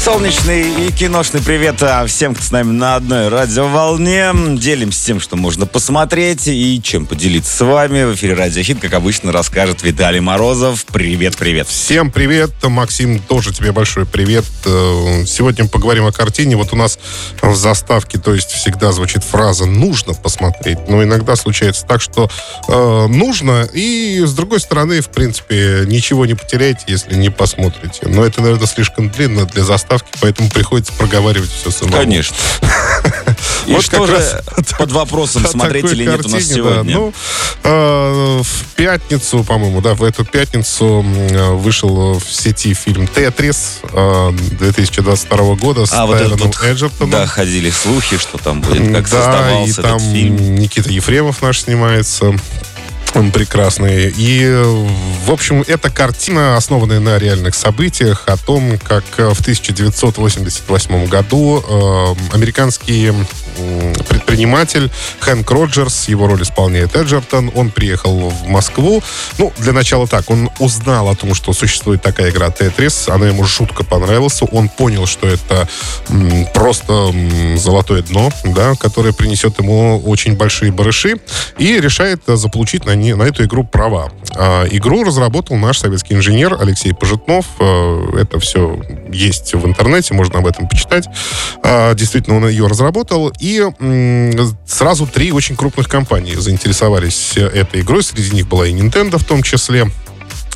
Солнечный и киношный привет а, всем, кто с нами на одной радиоволне. Делимся тем, что можно посмотреть и чем поделиться с вами. В эфире Радио Хит, как обычно, расскажет Виталий Морозов. Привет, привет. Всем привет. Максим, тоже тебе большой привет. Э, Сегодня поговорим о картине. Вот у нас в заставке, то есть всегда звучит фраза «нужно посмотреть». Но иногда случается так, что э, нужно, и с другой стороны, в принципе, ничего не потеряете, если не посмотрите. Но это, наверное, слишком длинно для заставки, поэтому приходится проговаривать все самому. Конечно. И Вот что же под вопросом смотреть или нет у нас картине, да. сегодня? Ну, э, в пятницу, по-моему, да, в эту пятницу м, вышел в сети фильм «Тетрис» э, 2022 года с а, Тайроном вот, Эджертоном. да, ходили слухи, что там будет, как да, и создавался там этот фильм. Никита Ефремов наш снимается. Он прекрасный. И, э, в общем, эта картина, основанная на реальных событиях, о том, как э, в 1988 году э, американский м, предприниматель Хэнк Роджерс, его роль исполняет Эджертон, он приехал в Москву. Ну, для начала так, он узнал о том, что существует такая игра Тетрис, она ему жутко понравилась, он понял, что это м, просто м, золотое дно, да, которое принесет ему очень большие барыши, и решает заполучить на, не- на эту игру права. А, игру разработал наш советский инженер Алексей Пожитнов. Э, Это все есть в интернете, можно об этом почитать. А, Действительно, он ее разработал. И сразу три очень крупных компании заинтересовались э, этой игрой. Среди них была и Nintendo в том числе.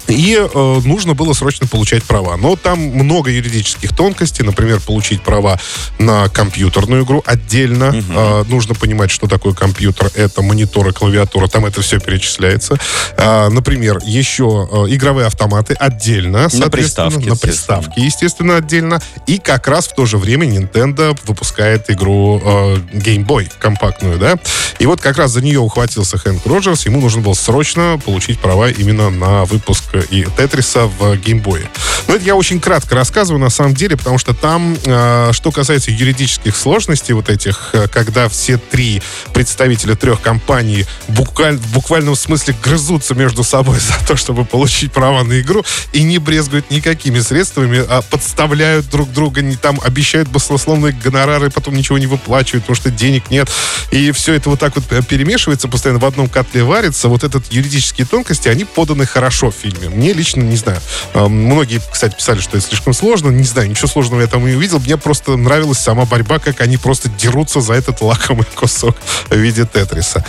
И э, нужно было срочно получать права. Но там много юридических тонкостей. Например, получить права на компьютерную игру отдельно. Э, нужно понимать, что такое компьютер. Это монитор и клавиатура. Там это все перечисляется. А, например, еще э, игровые автоматы отдельно. соответственно, приставке, На приставке, естественно, отдельно. И как раз в то же время Nintendo выпускает игру э, Game Boy компактную, да. И вот как раз за нее ухватился Хэнк Роджерс. Ему нужно было срочно получить права именно на выпуск и Тетриса в геймбое. Но это я очень кратко рассказываю, на самом деле, потому что там, э, что касается юридических сложностей вот этих, э, когда все три представителя трех компаний буквально, в буквальном смысле грызутся между собой за то, чтобы получить права на игру, и не брезгуют никакими средствами, а подставляют друг друга, не там обещают баснословные гонорары, потом ничего не выплачивают, потому что денег нет. И все это вот так вот э, перемешивается, постоянно в одном котле варится. Вот этот юридические тонкости, они поданы хорошо в фильме. Мне лично, не знаю, многие, кстати, писали, что это слишком сложно. Не знаю, ничего сложного я там не увидел. Мне просто нравилась сама борьба, как они просто дерутся за этот лакомый кусок в виде Тетриса.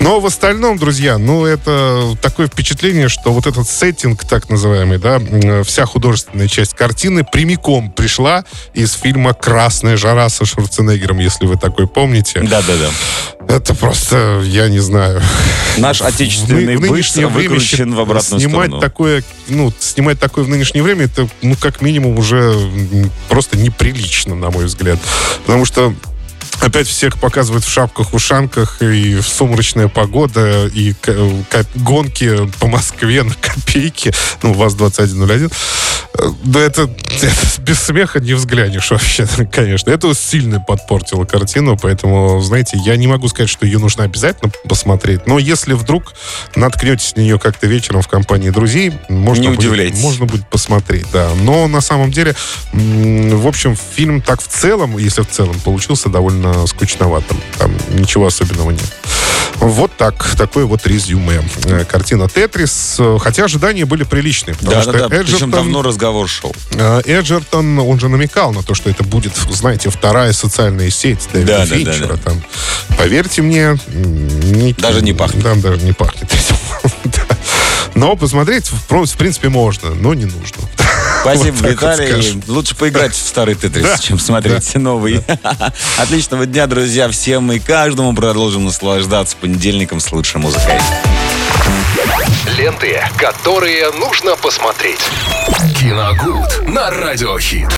Но в остальном, друзья, ну, это такое впечатление, что вот этот сеттинг, так называемый, да, м, вся художественная часть картины прямиком пришла из фильма «Красная жара» со Шварценеггером, если вы такой помните. Да-да-да. Это просто, я не знаю. Наш отечественный В быт выкручен в обратную снимать сторону. такое, ну, снимать такое в нынешнее время, это, ну, как минимум, уже просто неприлично, на мой взгляд. Потому что Опять всех показывают в шапках-ушанках, и в сумрачная погода, и гонки по Москве на копейки. Ну, ВАЗ-2101. Э, Да это, это без смеха не взглянешь вообще, конечно. Это сильно подпортило картину, поэтому, знаете, я не могу сказать, что ее нужно обязательно посмотреть, но если вдруг наткнетесь на нее как-то вечером в компании друзей, можно, Не будет, удивляйтесь. можно будет посмотреть, да. Но на самом деле, в общем, фильм так в целом, если в целом, получился довольно скучноватым. Там ничего особенного нет. Вот так, такое вот резюме. Э, Картина «Тетрис», э, хотя ожидания были приличные. потому что Да-да-да, причем Эджертон- давно разговор шел. Э, Эджертон, он же намекал на то, что это будет, знаете, вторая социальная сеть Дэвида Да, да, да, Финчера. да. Там, поверьте мне, ни- Даже не пахнет. Там даже не пахнет этим. Да. Но посмотреть, в принципе, можно, но не нужно. Спасибо, Вот Виталий. Лучше поиграть в старый Тетрис, Да. чем смотреть новый. Отличного дня, друзья, всем и каждому продолжим наслаждаться понедельником с лучшей музыкой. Ленты, которые нужно посмотреть. Киногуд на Радиохит.